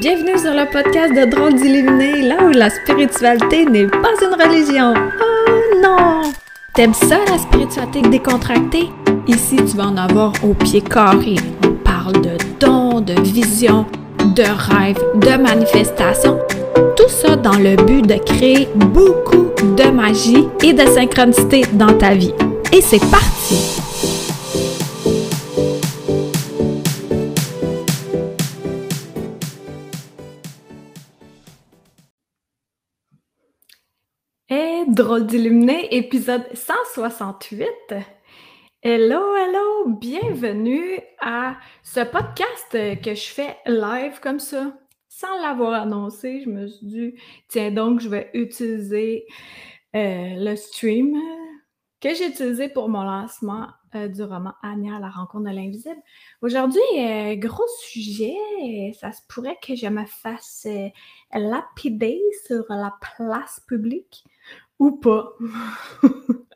Bienvenue sur le podcast de Drôles d'Illuminés, là où la spiritualité n'est pas une religion. Oh non! T'aimes ça, la spiritualité décontractée? Ici, tu vas en avoir au pied carré. On parle de dons, de visions, de rêves, de manifestations. Tout ça dans le but de créer beaucoup de magie et de synchronicité dans ta vie. Et c'est parti! Drôle d'illuminé, épisode 168. Hello, hello, bienvenue à ce podcast que je fais live comme ça. Sans l'avoir annoncé, je me suis dit, tiens donc, je vais utiliser euh, le stream que j'ai utilisé pour mon lancement euh, du roman Anya, la rencontre de l'invisible. Aujourd'hui, euh, gros sujet, ça se pourrait que je me fasse lapider sur la place publique ou pas.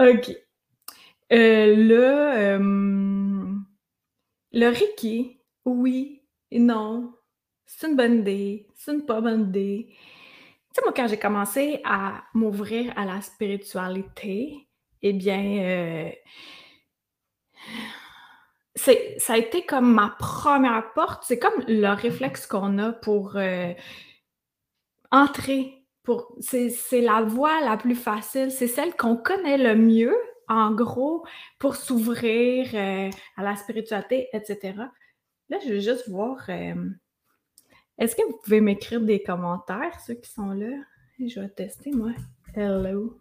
OK. Euh, le, Reiki, oui et non. C'est une bonne idée, c'est une pas bonne idée. Tu sais, moi, quand j'ai commencé à m'ouvrir à la spiritualité, eh bien, c'est, ça a été comme ma première porte. C'est comme le réflexe qu'on a pour entrer c'est la voie la plus facile, c'est celle qu'on connaît le mieux, en gros, pour s'ouvrir euh, à la spiritualité, etc. Là, je veux juste voir. Euh, est-ce que vous pouvez m'écrire des commentaires, ceux qui sont là? Je vais tester, moi. Hello.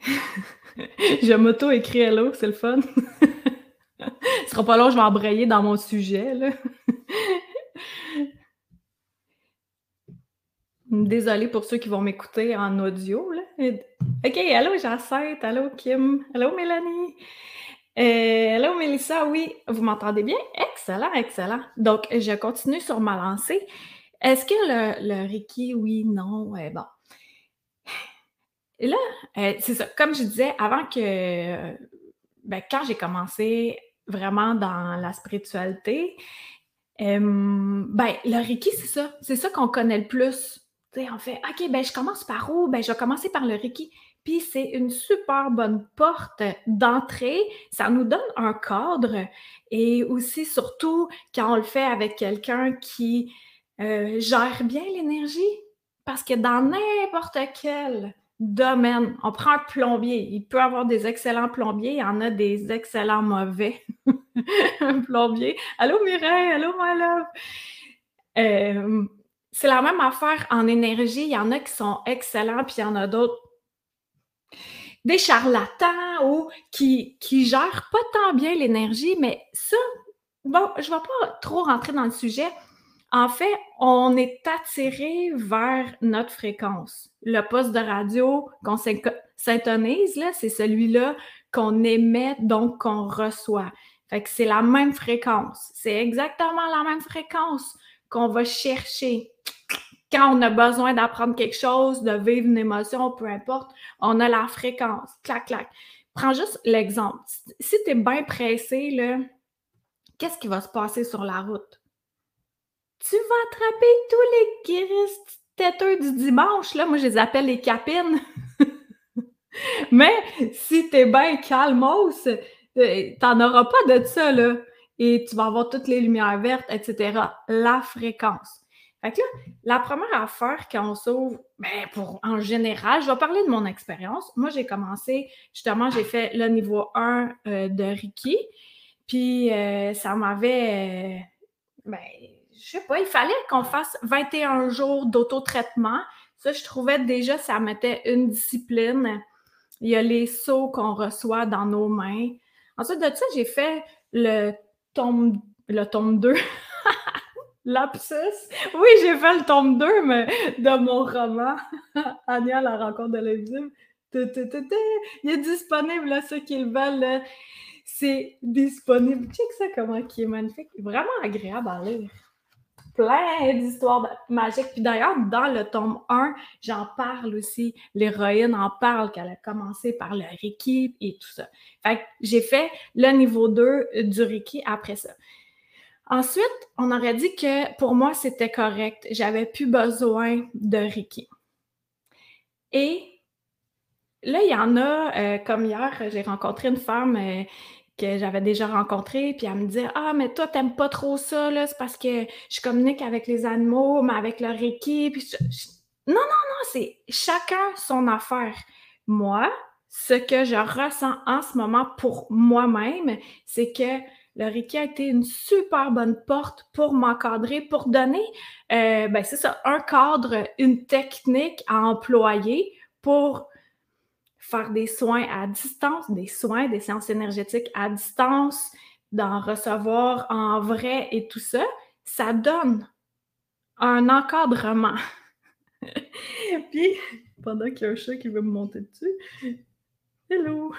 je m'auto-écris hello, c'est le fun. Ce sera pas long, je vais embrayer dans mon sujet. Là. Désolée pour ceux qui vont m'écouter en audio. Là. OK, allô Jacinthe, allô Kim, allô Mélanie, euh, allô Mélissa, oui, vous m'entendez bien? Excellent, excellent. Donc, je continue sur ma lancée. Est-ce que le, le Reiki, oui, non, bon. Là, euh, c'est ça, comme je disais, avant que, ben, quand j'ai commencé vraiment dans la spiritualité, ben, le Reiki, c'est ça. C'est ça qu'on connaît le plus. on fait OK, ben, je commence par où? Ben, je vais commencer par le Reiki. Puis c'est une super bonne porte d'entrée. Ça nous donne un cadre et aussi, surtout, quand on le fait avec quelqu'un qui euh, gère bien l'énergie. Parce que dans n'importe quel domaine. On prend un plombier. Il peut avoir des excellents plombiers, il y en a des excellents mauvais. un plombier. Allô Mireille, allô my love? Euh, c'est la même affaire en énergie. Il y en a qui sont excellents, puis il y en a d'autres des charlatans ou qui, qui gèrent pas tant bien l'énergie, mais ça, bon, je ne vais pas trop rentrer dans le sujet. En fait, on est attiré vers notre fréquence. Le poste de radio qu'on syntonise, c'est celui-là qu'on émet, donc qu'on reçoit. C'est la même fréquence. C'est exactement la même fréquence qu'on va chercher. Quand on a besoin d'apprendre quelque chose, de vivre une émotion, peu importe, on a la fréquence. Clac, clac. Prends juste l'exemple. Si tu es bien pressé, qu'est-ce qui va se passer sur la route? Tu vas attraper tous les guéristes têteux du dimanche. Là, moi, je les appelle les capines. Mais si t'es bien calmos, euh, t'en auras pas de ça, là. Et tu vas avoir toutes les lumières vertes, etc. La fréquence. Fait là, la première affaire qu'on s'ouvre, ben pour, en général, je vais parler de mon expérience. Moi, j'ai commencé, justement, j'ai fait le niveau 1 euh, de Reiki. Puis, euh, ça m'avait, ben, sais pas, il fallait qu'on fasse 21 jours d'auto-traitement. Ça, je trouvais déjà, ça mettait une discipline. Il y a les sauts qu'on reçoit dans nos mains. Ensuite de ça, j'ai fait le tome, le tome 2. Lapsus. Oui, j'ai fait le tome 2 mais de mon roman, Anya, la rencontre de l'invisible. Il est disponible, là, ceux qui le veulent. C'est disponible. Check ça, comment qui est magnifique. Vraiment agréable à lire. Plein d'histoires magiques. Puis d'ailleurs, dans le tome 1, j'en parle aussi. L'héroïne en parle qu'elle a commencé par le Reiki et tout ça. Fait que j'ai fait le niveau 2 du Reiki après ça. Ensuite, on aurait dit que pour moi, c'était correct. J'avais plus besoin de Reiki. Et là, il y en a, euh, comme hier, j'ai rencontré une femme euh, que j'avais déjà rencontrée, puis elle me dit Ah, mais toi, t'aimes pas trop ça, là, c'est parce que je communique avec les animaux, mais avec leur équipe. Non, non, non, c'est chacun son affaire. Moi, ce que je ressens en ce moment pour moi-même, c'est que le Reiki a été une super bonne porte pour m'encadrer, pour donner, euh, ben c'est ça, un cadre, une technique à employer pour faire des soins à distance, des soins, des séances énergétiques à distance, d'en recevoir en vrai et tout ça, ça donne un encadrement. Puis, pendant qu'il y a un chat qui veut me monter dessus, hello!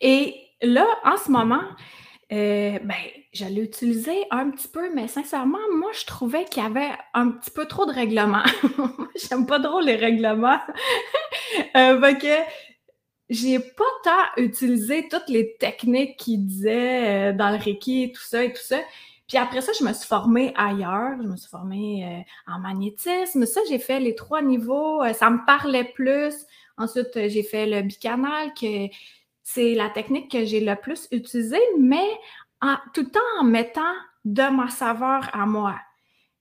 Et là, en ce moment, euh, ben, j'allais utiliser un petit peu, mais sincèrement, moi, je trouvais qu'il y avait un petit peu trop de règlements. J'aime pas trop les règlements. euh, fait que j'ai pas tant utilisé toutes les techniques qu'il disait euh, dans le Reiki, tout ça et tout ça. Puis après ça, je me suis formée ailleurs. Je me suis formée euh, en magnétisme. Ça, j'ai fait les trois niveaux. Euh, ça me parlait plus. Ensuite, j'ai fait le bicanal, que c'est la technique que j'ai le plus utilisée, mais tout le temps en mettant de ma saveur à moi.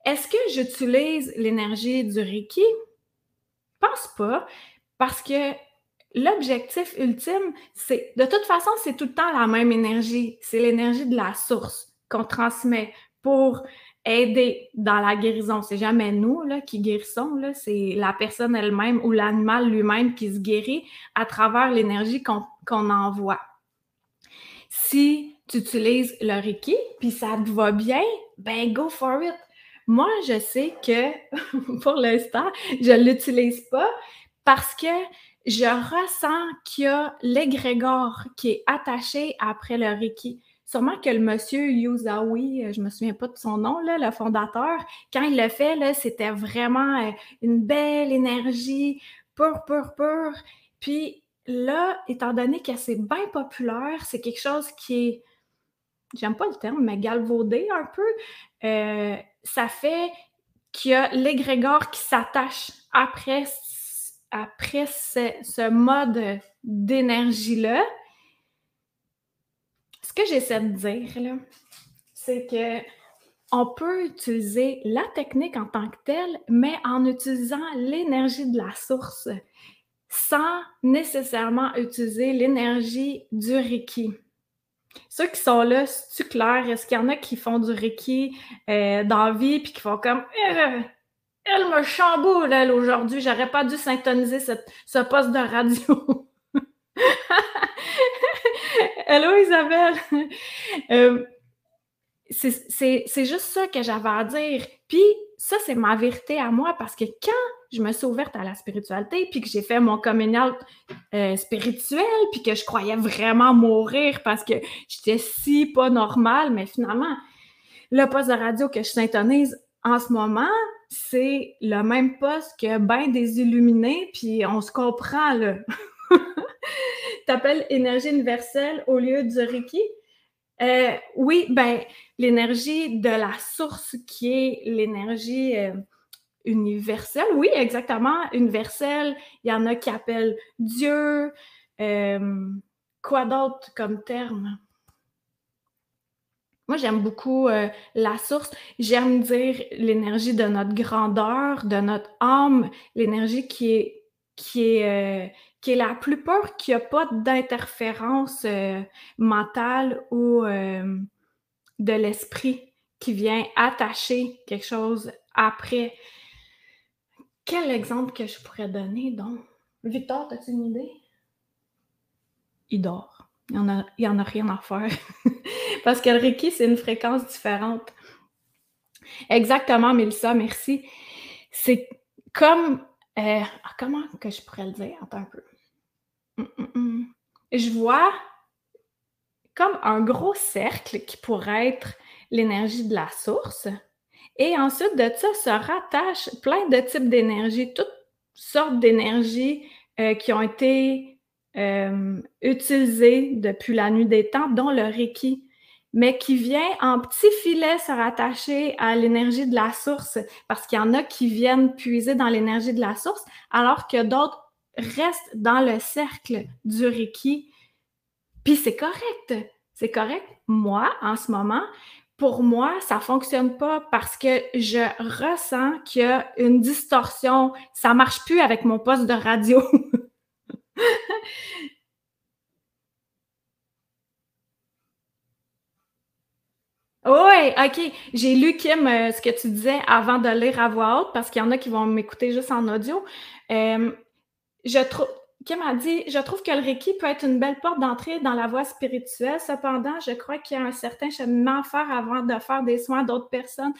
Est-ce que j'utilise l'énergie du Reiki? Je pense pas, parce que l'objectif ultime, c'est de toute façon, c'est tout le temps la même énergie. C'est l'énergie de la source qu'on transmet pour aider dans la guérison. C'est jamais nous là, qui guérissons, là, c'est la personne elle-même ou l'animal lui-même qui se guérit à travers l'énergie qu'on envoie. Si tu utilises le Reiki, puis ça te va bien, ben go for it. Moi, je sais que pour l'instant, je ne l'utilise pas parce que je ressens qu'il y a l'égrégore qui est attaché après le Reiki. Sûrement que le monsieur Yuzawi, euh, je me souviens pas de son nom, là, le fondateur, quand il l'a fait, c'était vraiment euh, une belle énergie, pure, pure, pure. Puis là, étant donné que c'est bien populaire, c'est quelque chose qui est, j'aime pas le terme, mais galvaudé un peu, euh, ça fait qu'il y a l'égrégore qui s'attache après, après ce mode d'énergie-là ce que j'essaie de dire, c'est que on peut utiliser la technique en tant que telle, mais en utilisant l'énergie de la source, sans nécessairement utiliser l'énergie du Reiki. Ceux qui sont là, c'est-tu clair? Est-ce qu'il y en a qui font du Reiki euh, dans la vie puis qui font comme euh, Elle me chamboule, elle, aujourd'hui, j'aurais pas dû syntoniser ce poste de radio. Hello Isabelle! Euh, c'est juste ça que j'avais à dire. Puis ça, c'est ma vérité à moi parce que quand je me suis ouverte à la spiritualité, puis que j'ai fait mon communal euh, spirituel, puis que je croyais vraiment mourir parce que j'étais si pas normale, mais finalement, le poste de radio que je syntonise en ce moment, c'est le même poste que ben des illuminés, puis on se comprend, là. t'appelles énergie universelle au lieu du Reiki? Euh, oui, ben, l'énergie de la source qui est l'énergie euh, universelle. Oui, exactement, universelle. Il y en a qui appellent Dieu. Euh, quoi d'autre comme terme? Moi, j'aime beaucoup la source. J'aime dire l'énergie de notre grandeur, de notre âme, l'énergie qui est, qui est, qui est la plus peur qu'il n'y a pas d'interférence euh, mentale ou euh, de l'esprit qui vient attacher quelque chose après. Quel exemple que je pourrais donner, donc? Victor, as-tu une idée? Il dort. Il n'y en, a, en a rien à faire. Parce que le c'est une fréquence différente. Exactement, Mélissa, merci. C'est comme euh, ah, comment que je pourrais le dire? Attends un peu. Hum, hum, hum. Je vois comme un gros cercle qui pourrait être l'énergie de la source. Et ensuite de ça, se rattachent plein de types d'énergie, toutes sortes d'énergies euh, qui ont été euh, utilisées depuis la nuit des temps, dont le Reiki mais qui vient en petits filets se rattacher à l'énergie de la source, parce qu'il y en a qui viennent puiser dans l'énergie de la source, alors que d'autres restent dans le cercle du Reiki. Puis c'est correct, c'est correct. Moi, en ce moment, pour moi, ça fonctionne pas parce que je ressens qu'il y a une distorsion. Ça marche plus avec mon poste de radio. Oui, OK. J'ai lu, Kim, euh, ce que tu disais avant de lire à voix haute, parce qu'il y en a qui vont m'écouter juste en audio. Euh, je trouve. Kim a dit Je trouve que le Reiki peut être une belle porte d'entrée dans la voie spirituelle. Cependant, je crois qu'il y a un certain cheminement à faire avant de faire des soins à d'autres personnes.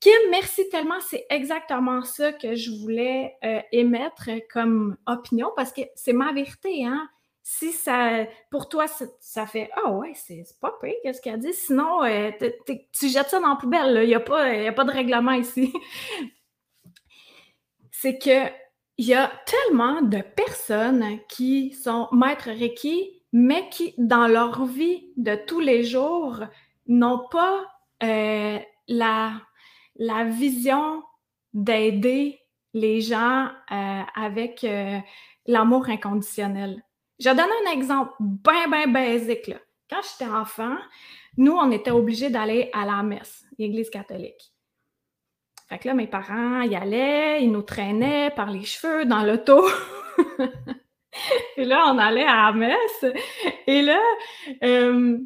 Kim, merci tellement. C'est exactement ça que je voulais euh, émettre comme opinion parce que c'est ma vérité. Hein? si ça, pour toi, ça, fait Ah ouais, c'est pas pire, qu'est-ce qu'elle dit? Sinon, euh, tu jettes ça dans la poubelle, il n'y a, pas, a pas de règlement ici. c'est que il y a tellement de personnes qui sont maîtres Reiki, mais qui, dans leur vie de tous les jours, n'ont pas euh, la, la vision d'aider les gens euh, avec l'amour inconditionnel. Je donne un exemple bien, bien basique. Là. Quand j'étais enfant, nous, on était obligés d'aller à la messe, l'Église catholique. Fait que là, mes parents y allaient, ils nous traînaient par les cheveux dans l'auto. et là, on allait à la messe. Et là, euh,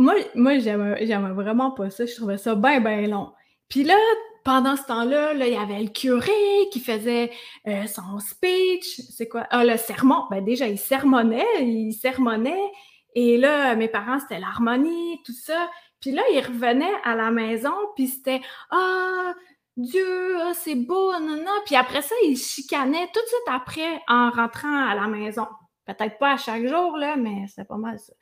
moi, moi j'aimais vraiment pas ça. Je trouvais ça bien, bien long. Puis là, pendant ce temps-là, là, il y avait le curé qui faisait euh, son speech. C'est quoi? Ah, le sermon. Ben déjà, il sermonnait, il sermonnait. Et là, mes parents, c'était l'harmonie, tout ça. Puis là, il revenait à la maison, puis c'était Ah, Dieu, ah, c'est beau, non, non. Puis après ça, il chicanait tout de suite après en rentrant à la maison. Peut-être pas à chaque jour, là, mais c'est pas mal ça.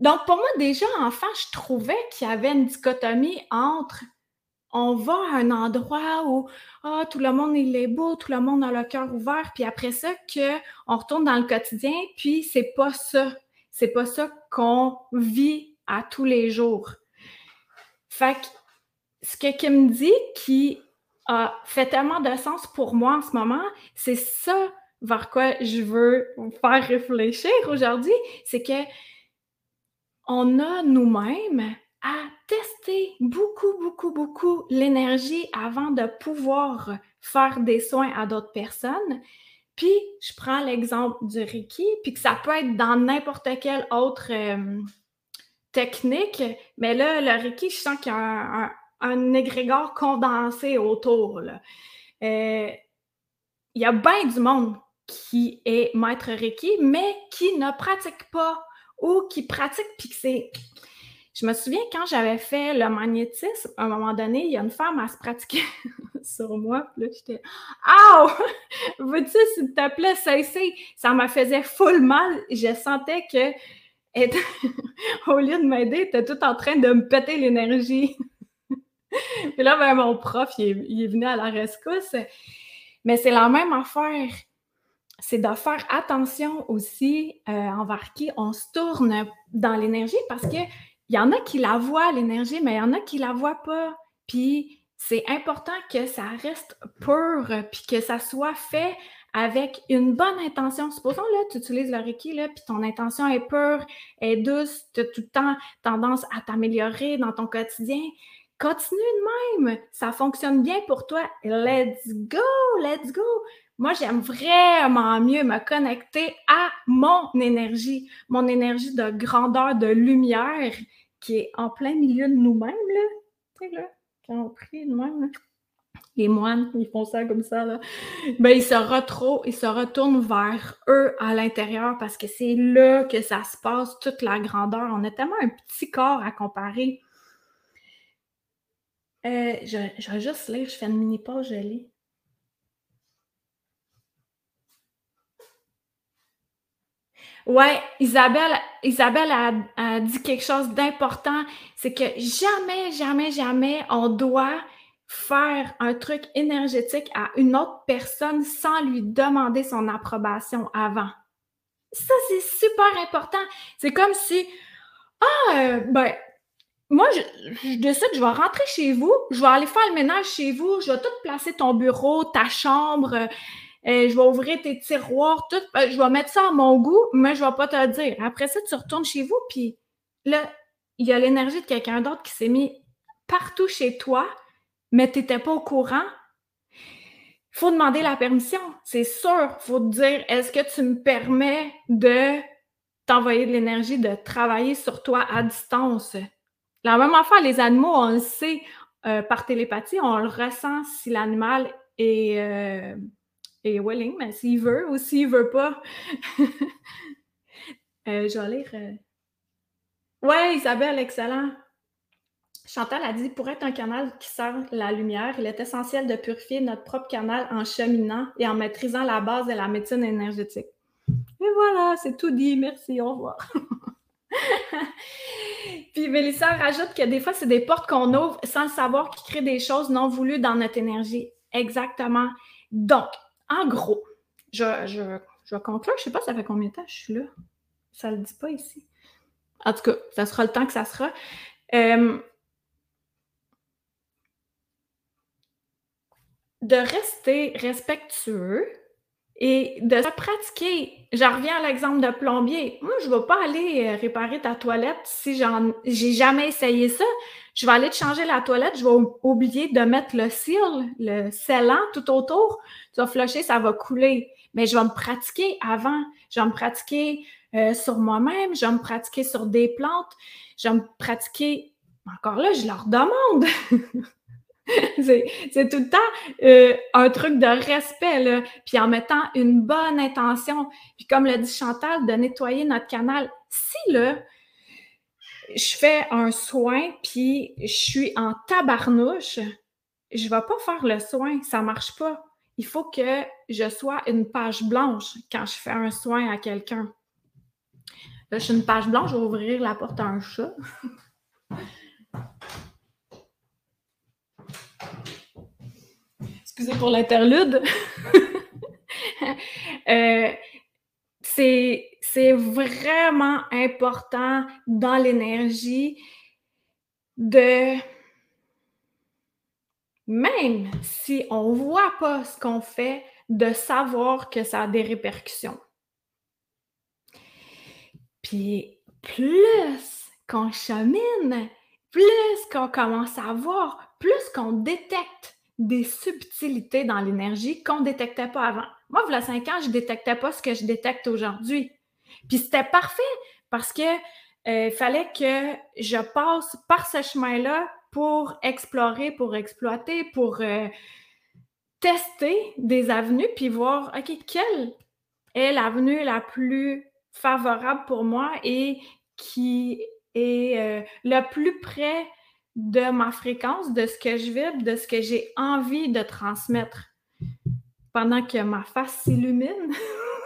Donc, pour moi, déjà, enfant, je trouvais qu'il y avait une dichotomie entre on va à un endroit où ah, tout le monde est beau, tout le monde a le cœur ouvert, puis après ça, que on retourne dans le quotidien, puis c'est pas ça. C'est pas ça qu'on vit à tous les jours. Fait que ce que Kim dit qui a fait tellement de sens pour moi en ce moment, c'est ça vers quoi je veux vous faire réfléchir aujourd'hui, c'est que on a nous-mêmes à tester beaucoup, beaucoup, beaucoup l'énergie avant de pouvoir faire des soins à d'autres personnes. Puis, je prends l'exemple du Reiki, puis que ça peut être dans n'importe quelle autre euh, technique, mais là, le Reiki, je sens qu'il y a un, égrégore condensé autour. Euh, il y a bien du monde qui est maître Reiki, mais qui ne pratique pas ou qui pratique, puis je me souviens quand j'avais fait le magnétisme, à un moment donné, il y a une femme à se pratiquer sur moi. Puis là, j'étais Ah! Veux-tu, s'il te plaît, cesser? Ça me faisait full mal. Je sentais que, au lieu de m'aider, était tout en train de me péter l'énergie. Puis là, ben, mon prof, il est, venu à la rescousse. Mais c'est la même affaire c'est de faire attention aussi euh, envers qui on se tourne dans l'énergie parce que il y en a qui la voient, l'énergie, mais il y en a qui la voient pas. Puis c'est important que ça reste pur, puis que ça soit fait avec une bonne intention. Supposons, là, tu utilises le Reiki, là, puis ton intention est pure, est douce, tu as tout le temps tendance à t'améliorer dans ton quotidien. Continue de même. Ça fonctionne bien pour toi. Let's go, let's go. Moi, j'aime vraiment mieux me connecter à mon énergie, mon énergie de grandeur, de lumière qui est en plein milieu de nous-mêmes, là. Tu sais, là, quand on prie nous-mêmes, les moines, ils font ça comme ça, là. Ben, ils se, retrouvent, ils se retournent vers eux à l'intérieur parce que c'est là que ça se passe, toute la grandeur. On a tellement un petit corps à comparer. Euh, je, je, vais juste lire, je fais une mini pause, je lis. Ouais, Isabelle, Isabelle a, dit quelque chose d'important, c'est que jamais, jamais, jamais on doit faire un truc énergétique à une autre personne sans lui demander son approbation avant. Ça, c'est super important. C'est comme si, ah, euh, ben, moi, je, décide, je vais rentrer chez vous, je vais aller faire le ménage chez vous, je vais tout placer ton bureau, ta chambre, euh, je vais ouvrir tes tiroirs, tout, je vais mettre ça à mon goût, mais je vais pas te le dire. Après ça, tu retournes chez vous, puis là, il y a l'énergie de quelqu'un d'autre qui s'est mis partout chez toi, mais tu n'étais pas au courant. Il faut demander la permission, c'est sûr. Il faut te dire, est-ce que tu me permets de t'envoyer de l'énergie, de travailler sur toi à distance? La même affaire, les animaux, on le sait euh, par télépathie, on le ressent si l'animal est, euh, est, willing, mais s'il veut ou s'il veut pas. euh, je vais lire. Euh. Ouais, Isabelle, excellent. Chantal a dit pour être un canal qui sert la lumière, il est essentiel de purifier notre propre canal en cheminant et en maîtrisant la base de la médecine énergétique. Et voilà, c'est tout dit. Merci, au revoir. Puis Mélissa rajoute que des fois, c'est des portes qu'on ouvre sans le savoir qui créent des choses non voulues dans notre énergie. Exactement. Donc, en gros, je, je, je vais conclure. Je ne sais pas, ça fait combien de temps je suis là? Ça ne le dit pas ici. En tout cas, ça sera le temps que ça sera. Euh, de rester respectueux et de se pratiquer. Je reviens à l'exemple de plombier. Moi, je ne vais pas aller euh, réparer ta toilette si j'en j'ai jamais essayé ça. Je vais aller te changer la toilette, je vais oublier de mettre le seal, le scellant tout autour. Tu vas flusher, ça va couler. Mais je vais me pratiquer avant. Je vais me pratiquer euh, sur moi-même, je vais me pratiquer sur des plantes, je vais me pratiquer. Encore là, je leur demande. c'est tout le temps euh, un truc de respect, puis en mettant une bonne intention. Puis comme l'a dit Chantal, de nettoyer notre canal. Si là, je fais un soin, puis je suis en tabarnouche, je ne vais pas faire le soin, ça ne marche pas. Il faut que je sois une page blanche quand je fais un soin à quelqu'un. Là, je suis une page blanche, je vais ouvrir la porte à un chat. excusez pour l'interlude. Euh, c'est vraiment important dans l'énergie de, même si on ne voit pas ce qu'on fait, de savoir que ça a des répercussions. Puis plus qu'on chemine, plus qu'on commence à voir, plus qu'on détecte des subtilités dans l'énergie qu'on ne détectait pas avant. Moi, il y a cinq ans, je ne détectais pas ce que je détecte aujourd'hui. Puis c'était parfait parce que euh, fallait que je passe par ce chemin-là pour explorer, pour exploiter, pour euh, tester des avenues, puis voir, OK, quelle est l'avenue la plus favorable pour moi et qui est euh, le plus près de ma fréquence, de ce que je vibre, de ce que j'ai envie de transmettre. Pendant que ma face s'illumine.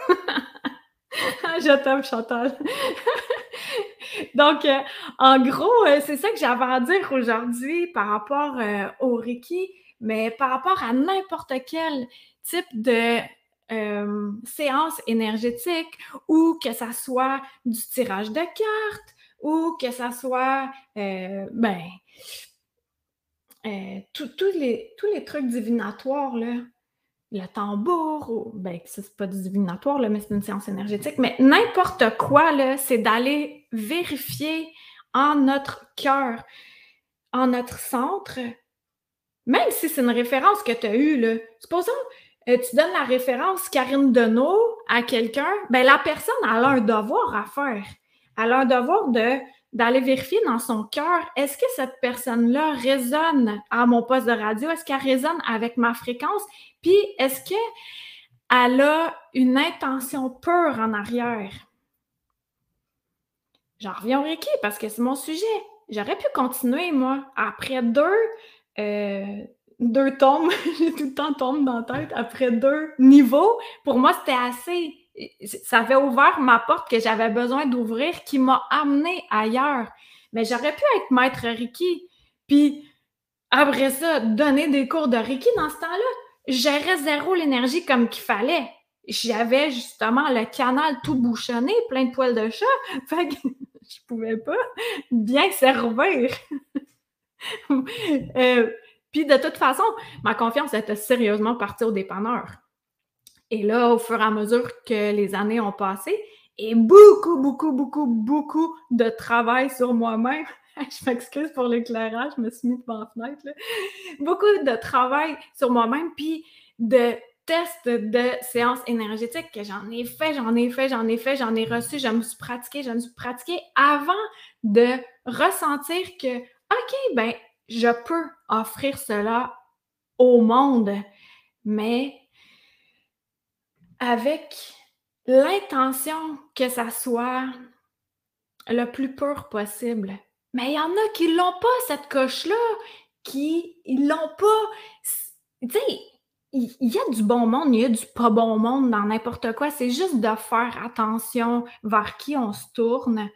je t'aime, Chantal. Donc, euh, en gros, euh, c'est ça que j'avais à dire aujourd'hui par rapport euh, au Reiki, mais par rapport à n'importe quel type de séance énergétique ou que ça soit du tirage de cartes ou que ça soit, ben, euh, tous les, les trucs divinatoires, le tambour, ou, ben, ça, c'est pas du divinatoire, là, mais c'est une séance énergétique, mais n'importe quoi, là, c'est d'aller vérifier en notre cœur, en notre centre, même si c'est une référence que tu as eue, là. Supposons, euh, tu donnes la référence Karine Deneau à quelqu'un, ben, la personne a un devoir à faire. Elle a un devoir de d'aller vérifier dans son cœur, est-ce que cette personne-là résonne à mon poste de radio? Est-ce qu'elle résonne avec ma fréquence? Puis, est-ce qu'elle a une intention pure en arrière? J'en reviens au Reiki parce que c'est mon sujet. J'aurais pu continuer, moi, après deux, euh, deux tombes, j'ai tout le temps tombe dans la tête, après deux niveaux, pour moi, c'était assez. Ça avait ouvert ma porte que j'avais besoin d'ouvrir qui m'a amené ailleurs. Mais j'aurais pu être maître Reiki. Puis après ça, donner des cours de Reiki dans ce temps-là. J'aurais zéro l'énergie comme qu'il fallait. J'avais justement le canal tout bouchonné, plein de poils de chat. Fait que je pouvais pas bien servir. euh, puis de toute façon, ma confiance était sérieusement partie au dépanneur. Et là, au fur et à mesure que les années ont passé, et beaucoup, beaucoup, beaucoup, beaucoup de travail sur moi-même. je m'excuse pour l'éclairage, je me suis mis devant la fenêtre. Beaucoup de travail sur moi-même, puis de tests de séances énergétiques que j'en ai fait, j'en ai fait, j'en ai fait, j'en ai reçu, je me suis pratiquée, je me suis pratiquée avant de ressentir que, OK, ben, je peux offrir cela au monde, mais avec l'intention que ça soit le plus pur possible. Mais il y en a qui l'ont pas, cette coche-là, qui l'ont pas. Tu sais, il y a du bon monde, il y a du pas bon monde dans n'importe quoi. C'est juste de faire attention vers qui on se tourne.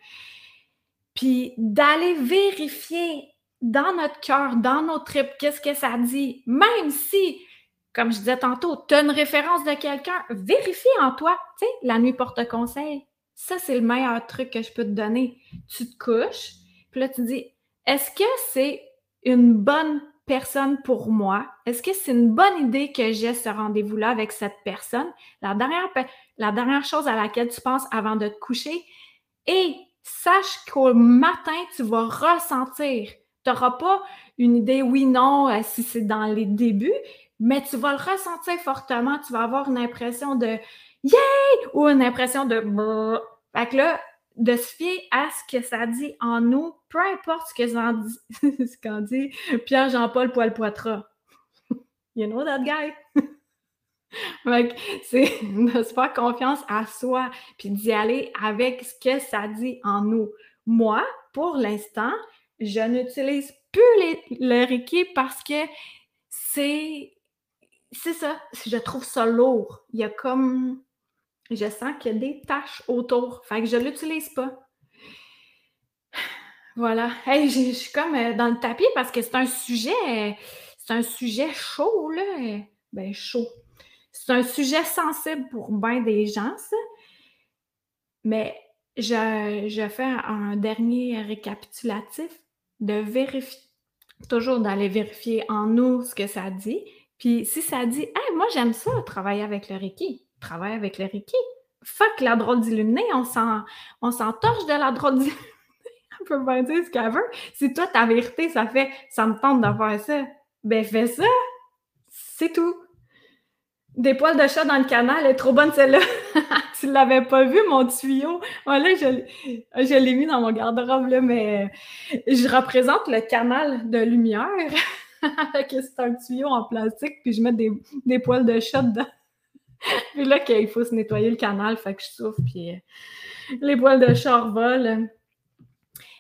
Puis d'aller vérifier dans notre cœur, dans notre tripes, qu'est-ce que ça dit. Même si, comme je disais tantôt, tu as une référence de quelqu'un, vérifie en toi. Tu sais, la nuit porte conseil. Ça, c'est le meilleur truc que je peux te donner. Tu te couches, puis là, tu dis, est-ce que c'est une bonne personne pour moi? Est-ce que c'est une bonne idée que j'ai ce rendez-vous-là avec cette personne? La dernière, la dernière chose à laquelle tu penses avant de te coucher. Et sache qu'au matin, tu vas ressentir tu n'auras pas une idée oui, non, euh, si c'est dans les débuts, mais tu vas le ressentir fortement. Tu vas avoir une impression de yay ou une impression de Fait que là, de se fier à ce que ça dit en nous, peu importe ce que dit, qu'en dit Pierre-Jean-Paul Poil-Poitras. You know that guy? c'est de se faire confiance à soi, puis d'y aller avec ce que ça dit en nous. Moi, pour l'instant, je n'utilise plus les, le Reiki parce que c'est. C'est ça. Je trouve ça lourd. Il y a comme. Je sens qu'il y a des taches autour. Fait que je ne l'utilise pas. Voilà. Je suis comme euh, dans le tapis parce que c'est un sujet. C'est un sujet chaud, là. Ben, chaud. C'est un sujet sensible pour bien des gens, ça. Mais je, je fais un dernier récapitulatif de vérifier, toujours d'aller vérifier en nous ce que ça dit. Puis si ça dit, hey, moi j'aime ça, travailler avec le Reiki, travailler avec le Reiki. Fuck la drôle d'illuminé, on s'en, torche de la drôle d'illuminé. on peut pas dire ce qu'elle veut. Si toi, ta vérité, ça fait, ça me tente de faire ça, ben fais ça. C'est tout. Des poils de chat dans le canal, elle est trop bonne celle-là. tu l'avais pas vu, mon tuyau? Voilà, je, l'ai mis dans mon garde-robe, mais je représente le canal de lumière. c'est un tuyau en plastique, puis je mets des, des poils de chat dedans. puis là, il faut se nettoyer le canal, fait que je souffle, puis euh, les poils de chat volent.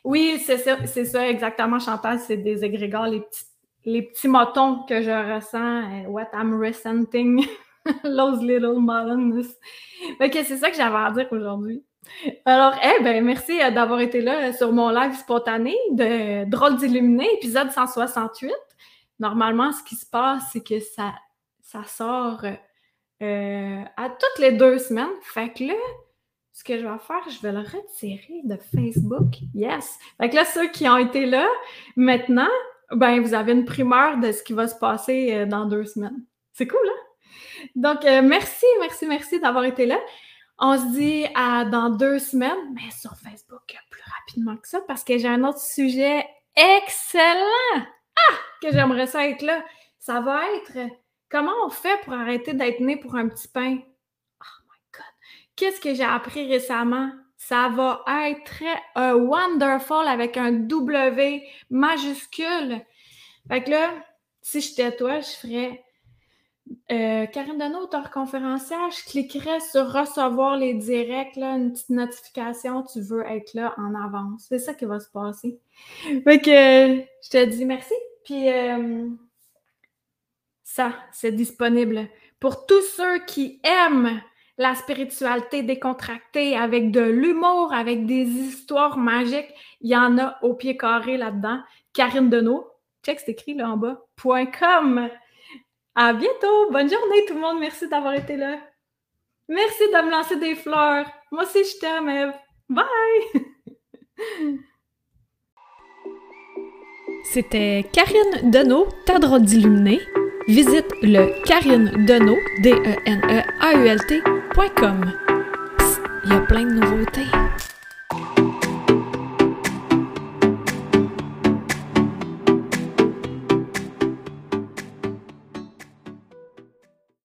Oui, c'est ça, ça, exactement, Chantal, c'est des égrégores, les petits, les petits motons que je ressens, euh, what I'm resenting. Those little mountains. Ok, c'est ça que j'avais à dire aujourd'hui. Alors, eh ben, merci euh, d'avoir été là sur mon live spontané de Drôle d'illuminé, épisode 168. Normalement, ce qui se passe, c'est que ça, ça sort euh, à toutes les deux semaines. Fait que là, ce que je vais faire, je vais le retirer de Facebook. Yes! Fait que là, ceux qui ont été là, maintenant, ben, vous avez une primeur de ce qui va se passer dans deux semaines. C'est cool, hein? Donc, euh, merci, merci, merci d'avoir été là. On se dit à dans deux semaines, mais sur Facebook plus rapidement que ça, parce que j'ai un autre sujet excellent ah, que j'aimerais ça être là. Ça va être comment on fait pour arrêter d'être né pour un petit pain? Oh my God! Qu'est-ce que j'ai appris récemment? Ça va être un wonderful avec un W majuscule. Fait que là, si j'étais toi, je ferais euh, Karine Deneau, auteur conférencière, je cliquerais sur recevoir les directs, une petite notification, tu veux être là en avance. C'est ça qui va se passer. Fait que je te dis merci. Puis euh, ça, c'est disponible pour tous ceux qui aiment la spiritualité décontractée, avec de l'humour, avec des histoires magiques. Il y en a au pied carré là-dedans. Karine Deneau, check, c'est écrit là en bas, .com. À bientôt! Bonne journée tout le monde! Merci d'avoir été là! Merci de me lancer des fleurs! Moi aussi, je t'aime, Eve! Bye! C'était Karine Deneau, ta drôle d'illuminé. Visite le Karine Deneau, D-E-N-E-A-U-L-T, il y a plein de nouveautés.